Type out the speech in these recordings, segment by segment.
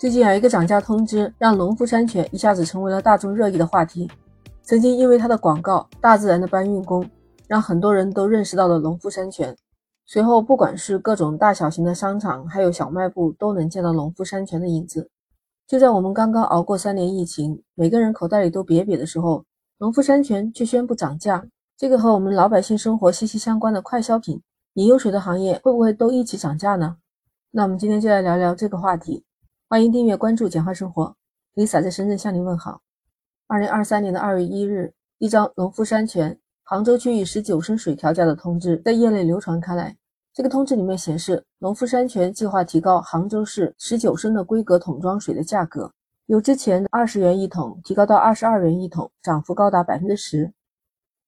最近有一个涨价通知，让农夫山泉一下子成为了大众热议的话题。曾经因为它的广告“大自然的搬运工”，让很多人都认识到了农夫山泉。随后，不管是各种大小型的商场，还有小卖部，都能见到农夫山泉的影子。就在我们刚刚熬过三年疫情，每个人口袋里都瘪瘪的时候，农夫山泉却宣布涨价。这个和我们老百姓生活息息相关的快消品饮用水的行业，会不会都一起涨价呢？那我们今天就来聊聊这个话题。欢迎订阅关注简化生活，Lisa 在深圳向您问好。二零二三年的二月一日，一张农夫山泉杭州区域十九升水调价的通知在业内流传开来。这个通知里面显示，农夫山泉计划提高杭州市十九升的规格桶装水的价格，由之前二十元一桶提高到二十二元一桶，涨幅高达百分之十。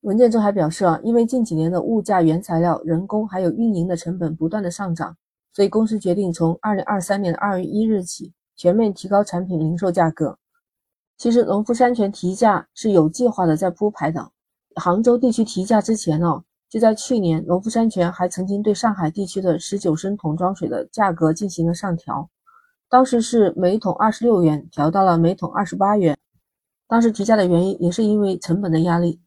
文件中还表示啊，因为近几年的物价、原材料、人工还有运营的成本不断的上涨。所以公司决定从二零二三年的二月一日起全面提高产品零售价格。其实农夫山泉提价是有计划的在铺排的。杭州地区提价之前呢，就在去年，农夫山泉还曾经对上海地区的十九升桶装水的价格进行了上调，当时是每桶二十六元调到了每桶二十八元。当时提价的原因也是因为成本的压力。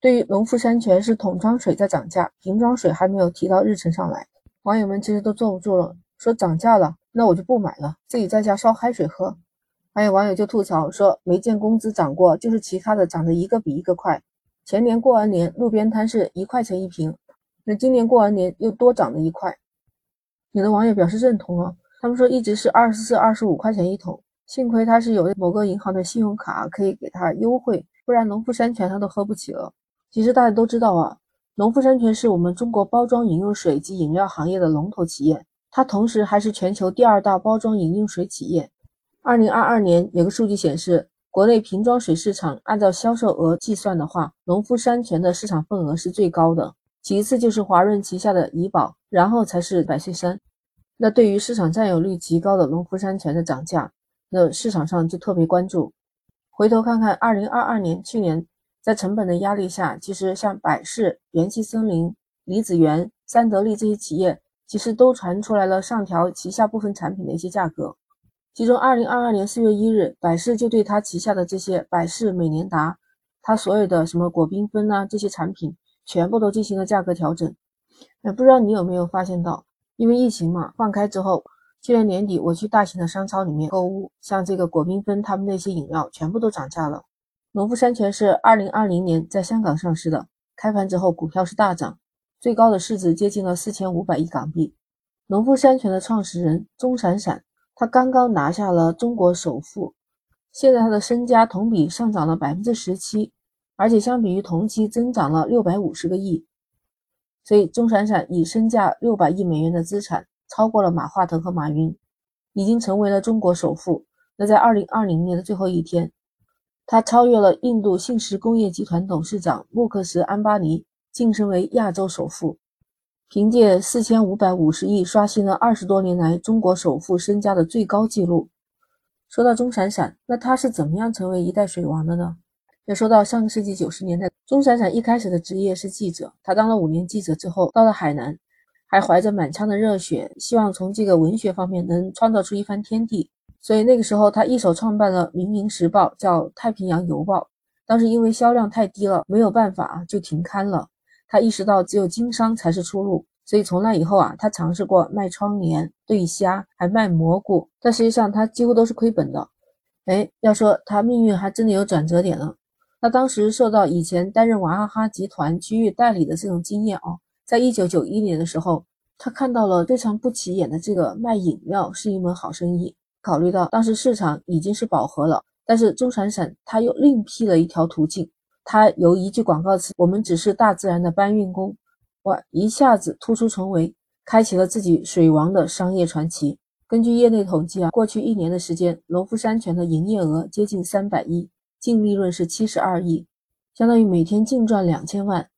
对于农夫山泉是桶装水在涨价，瓶装水还没有提到日程上来。网友们其实都坐不住了，说涨价了，那我就不买了，自己在家烧开水喝。还有网友就吐槽说，没见工资涨过，就是其他的涨得一个比一个快。前年过完年，路边摊是一块钱一瓶，那今年过完年又多涨了一块。有的网友表示认同了，他们说一直是二十四、二十五块钱一桶，幸亏他是有某个银行的信用卡可以给他优惠，不然农夫山泉他都喝不起了。其实大家都知道啊。农夫山泉是我们中国包装饮用水及饮料行业的龙头企业，它同时还是全球第二大包装饮用水企业。二零二二年有个数据显示，国内瓶装水市场按照销售额计算的话，农夫山泉的市场份额是最高的，其次就是华润旗下的怡宝，然后才是百岁山。那对于市场占有率极高的农夫山泉的涨价，那市场上就特别关注。回头看看二零二二年，去年。在成本的压力下，其实像百事、元气森林、李子园、三得利这些企业，其实都传出来了上调旗下部分产品的一些价格。其中，二零二二年四月一日，百事就对它旗下的这些百事美年达，它所有的什么果缤纷啊这些产品，全部都进行了价格调整。那不知道你有没有发现到，因为疫情嘛，放开之后，去年年底我去大型的商超里面购物，像这个果缤纷他们那些饮料，全部都涨价了。农夫山泉是二零二零年在香港上市的，开盘之后股票是大涨，最高的市值接近了四千五百亿港币。农夫山泉的创始人钟闪闪，他刚刚拿下了中国首富，现在他的身家同比上涨了百分之十七，而且相比于同期增长了六百五十个亿。所以钟闪闪以身价六百亿美元的资产，超过了马化腾和马云，已经成为了中国首富。那在二零二零年的最后一天。他超越了印度信实工业集团董事长穆克什·安巴尼，晋升为亚洲首富，凭借四千五百五十亿刷新了二十多年来中国首富身家的最高纪录。说到钟闪闪，那他是怎么样成为一代水王的呢？要说到上个世纪九十年代，钟闪闪一开始的职业是记者，他当了五年记者之后，到了海南，还怀着满腔的热血，希望从这个文学方面能创造出一番天地。所以那个时候，他一手创办了《明明时报》，叫《太平洋邮报》。当时因为销量太低了，没有办法就停刊了。他意识到只有经商才是出路，所以从那以后啊，他尝试过卖窗帘、对虾，还卖蘑菇，但实际上他几乎都是亏本的。哎，要说他命运还真的有转折点了。他当时受到以前担任娃哈哈集团区域代理的这种经验哦，在一九九一年的时候，他看到了非常不起眼的这个卖饮料是一门好生意。考虑到当时市场已经是饱和了，但是钟闪闪他又另辟了一条途径，他由一句广告词“我们只是大自然的搬运工”，哇，一下子突出重围，开启了自己水王的商业传奇。根据业内统计啊，过去一年的时间，农夫山泉的营业额接近三百亿，净利润是七十二亿，相当于每天净赚两千万。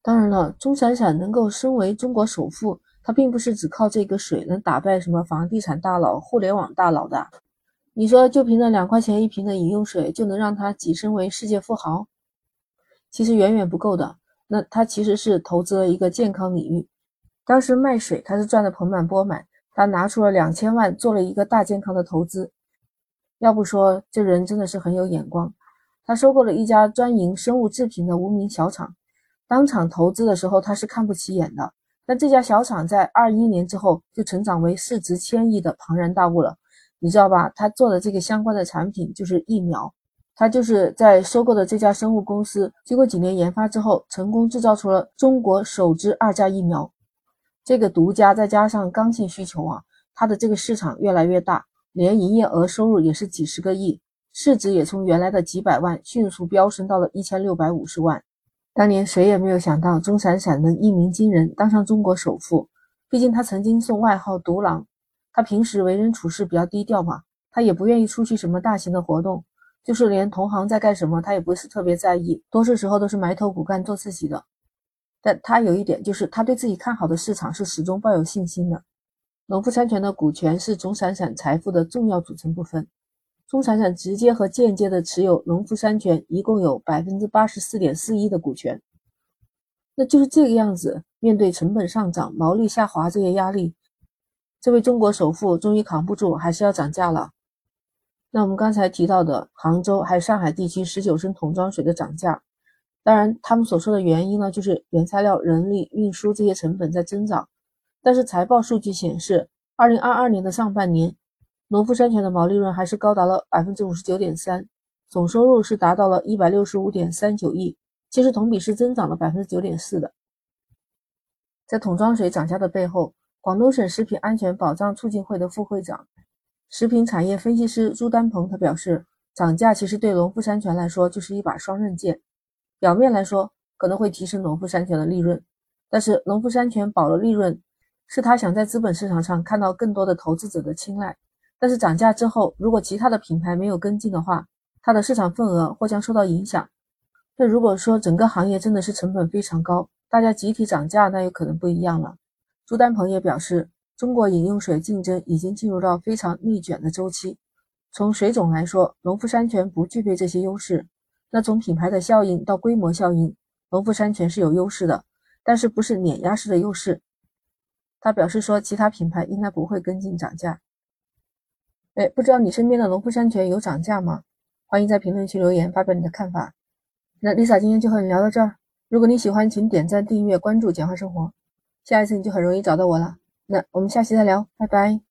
当然了，钟闪闪能够身为中国首富。他并不是只靠这个水能打败什么房地产大佬、互联网大佬的。你说，就凭那两块钱一瓶的饮用水，就能让他跻身为世界富豪？其实远远不够的。那他其实是投资了一个健康领域。当时卖水，他是赚得盆满钵满。他拿出了两千万，做了一个大健康的投资。要不说这人真的是很有眼光。他收购了一家专营生物制品的无名小厂，当场投资的时候他是看不起眼的，那这家小厂在二一年之后就成长为市值千亿的庞然大物了。你知道吧？他做的这个相关的产品就是疫苗。他就是在收购的这家生物公司，经过几年研发之后，成功制造出了中国首支二价疫苗。这个独家再加上刚性需求啊，它的这个市场越来越大，年营业额收入也是几十个亿，市值也从原来的几百万迅速飙升到了一千六百五十万。当年谁也没有想到钟闪闪能一鸣惊人，当上中国首富。毕竟他曾经送外号“独狼”，他平时为人处事比较低调嘛，他也不愿意出去什么大型的活动。就是连同行在干什么，他也不是特别在意，多数时候都是埋头苦干做自己的。但他有一点，就是他对自己看好的市场是始终抱有信心的。农夫山泉的股权是钟闪闪财富的重要组成部分，钟闪闪直接和间接的持有农夫山泉，一共有百分之八十四点四一的股权。那就是这个样子，面对成本上涨、毛利下滑这些压力，这位中国首富终于扛不住，还是要涨价了。那我们刚才提到的杭州还有上海地区十九升桶装水的涨价，当然他们所说的原因呢，就是原材料、人力、运输这些成本在增长。但是财报数据显示，二零二二年的上半年，农夫山泉的毛利润还是高达了百分之五十九点三，总收入是达到了一百六十五点三九亿，其实同比是增长了百分之九点四的。在桶装水涨价的背后，广东省食品安全保障促进会的副会长。食品产业分析师朱丹鹏他表示，涨价其实对农夫山泉来说就是一把双刃剑。表面来说可能会提升农夫山泉的利润，但是农夫山泉保了利润，是他想在资本市场上看到更多的投资者的青睐。但是涨价之后，如果其他的品牌没有跟进的话，它的市场份额或将受到影响。那如果说整个行业真的是成本非常高，大家集体涨价，那有可能不一样了。朱丹鹏也表示。中国饮用水竞争已经进入到非常内卷的周期。从水种来说，农夫山泉不具备这些优势。那从品牌的效应到规模效应，农夫山泉是有优势的，但是不是碾压式的优势。他表示说，其他品牌应该不会跟进涨价。哎，不知道你身边的农夫山泉有涨价吗？欢迎在评论区留言发表你的看法。那 Lisa 今天就和你聊到这儿。如果你喜欢，请点赞、订阅、关注“简化生活”，下一次你就很容易找到我了。那我们下期再聊，拜拜。